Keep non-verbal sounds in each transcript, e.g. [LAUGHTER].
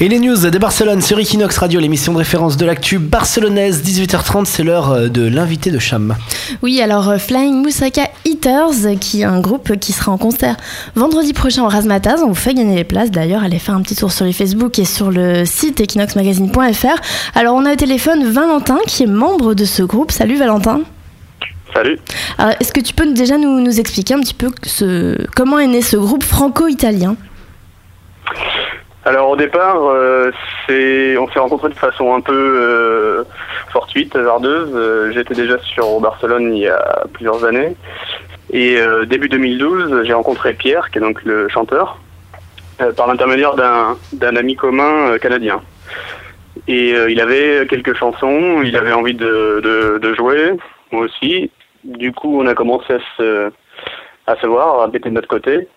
Et les news de Barcelone sur Equinox Radio, l'émission de référence de l'actu barcelonaise, 18h30, c'est l'heure euh, de l'invité de Cham. Oui, alors euh, Flying Moussaka Eaters, qui est un groupe qui sera en concert vendredi prochain au Razmataz, on vous fait gagner les places d'ailleurs, allez faire un petit tour sur les Facebook et sur le site equinoxmagazine.fr. Alors on a au téléphone Valentin qui est membre de ce groupe. Salut Valentin. Salut. Alors est-ce que tu peux déjà nous, nous expliquer un petit peu ce, comment est né ce groupe franco-italien? Alors au départ, euh, on s'est rencontrés de façon un peu euh, fortuite, hasardeuse. Euh, j'étais déjà sur Barcelone il y a plusieurs années. Et début 2012, j'ai rencontré Pierre, qui est donc le chanteur, par l'intermédiaire d'un, ami commun canadien. Et il avait quelques chansons, il avait envie de, jouer, moi aussi. Du coup, on a commencé à se, à se voir, à bêter de notre côté.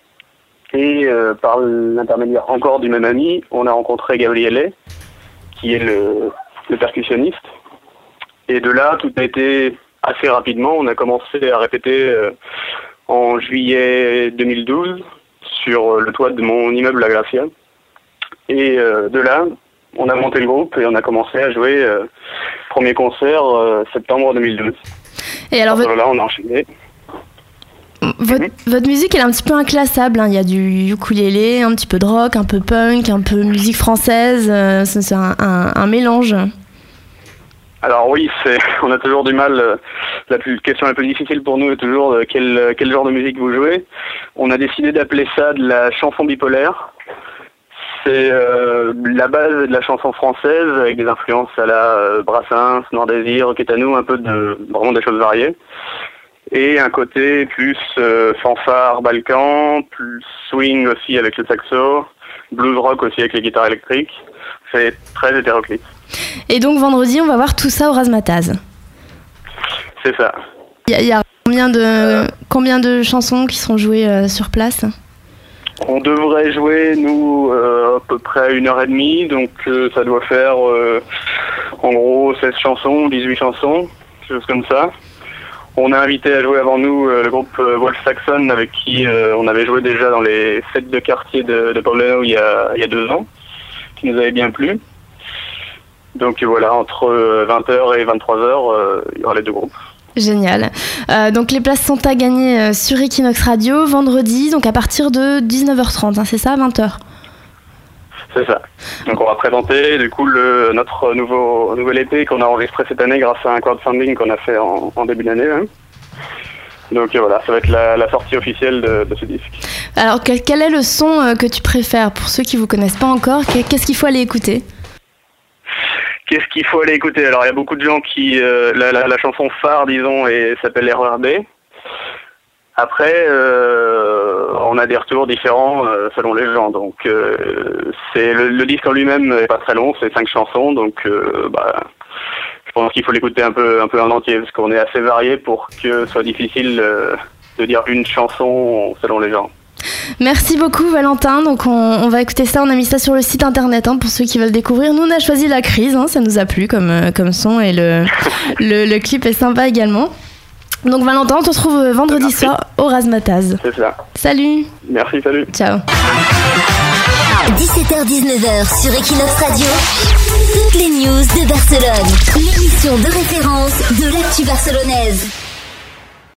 Et euh, par l'intermédiaire encore du même ami, on a rencontré Gabriele, qui est le, le percussionniste. Et de là, tout a été assez rapidement. On a commencé à répéter euh, en juillet 2012 sur le toit de mon immeuble La Gracia. Et euh, de là, on a monté le groupe et on a commencé à jouer premier concert septembre 2012. Et alors là, on a enchaîné. Votre, votre musique elle est un petit peu inclassable, hein. il y a du ukulélé, un petit peu de rock, un peu punk, un peu musique française, euh, c'est un, un- un mélange. Alors oui, c'est, [LAUGHS] on a toujours du mal. euh, La plus, question la plus difficile pour nous est toujours euh, quel, quel genre de musique vous jouez. On a décidé d'appeler ça de la chanson bipolaire. C'est euh, la base de la chanson française avec des influences à la Brassens, Noir Désir, Quétanou, un peu de vraiment des choses variées. Et un côté plus euh, fanfare balkan, plus swing aussi avec le saxo, blues rock aussi avec les guitares électriques. C'est très hétéroclite. Et donc vendredi on va voir tout ça au Razmataz. C'est ça. Il y, a- il y a combien de, combien de chansons qui seront jouées euh, sur place? On devrait jouer, nous, euh, à peu près une heure et demie, donc euh, ça doit faire euh, en gros 16 chansons, 18 chansons, quelque chose comme ça. On a invité à jouer avant nous euh, le groupe euh, Wolf Saxon avec qui euh, on avait joué déjà dans les fêtes de quartier de, de il y, a, deux ans, qui nous avait bien plu. Donc voilà, entre 20h et 23h, euh, il y aura les deux groupes. Génial. Donc les places sont à gagner sur Equinox Radio vendredi, donc à partir de 19h30, hein, c'est ça, 20h C'est ça. Donc on va présenter du coup le, notre nouveau nouvel EP qu'on a enregistré cette année grâce à un crowdfunding qu'on a fait en, en début d'année. hein. Donc voilà, ça va être la, la sortie officielle de, de ce disque. Alors quel, quel est le son euh, que tu préfères? Pour ceux qui vous connaissent pas encore qu'est- Qu'est-ce qu'il faut aller écouter? Qu'est-ce qu'il faut aller écouter? Alors il y a beaucoup de gens qui euh, la, la, la chanson phare disons et s'appelle RERB. Après, euh, on a des retours différents euh, selon les gens. Donc, euh, c'est le, le disque en lui-même n'est pas très long, c'est cinq chansons. Donc, euh, bah, je pense qu'il faut l'écouter un peu, un peu en entier parce qu'on est assez varié pour que ce soit difficile de dire une chanson selon les gens. Merci beaucoup Valentin. Donc on, on va écouter ça, on a mis ça sur le site internet hein, pour ceux qui veulent découvrir. Nous on a choisi la crise, hein, ça nous a plu comme, comme son et le, [LAUGHS] le, le clip est sympa également. Donc Valentin, on se retrouve euh, vendredi Merci. soir au Razmataz. C'est ça. Salut, Merci, salut. ciao. 17h-19h sur Equinox Radio. Toutes les news de Barcelone. L'émission de référence de l'actu barcelonaise.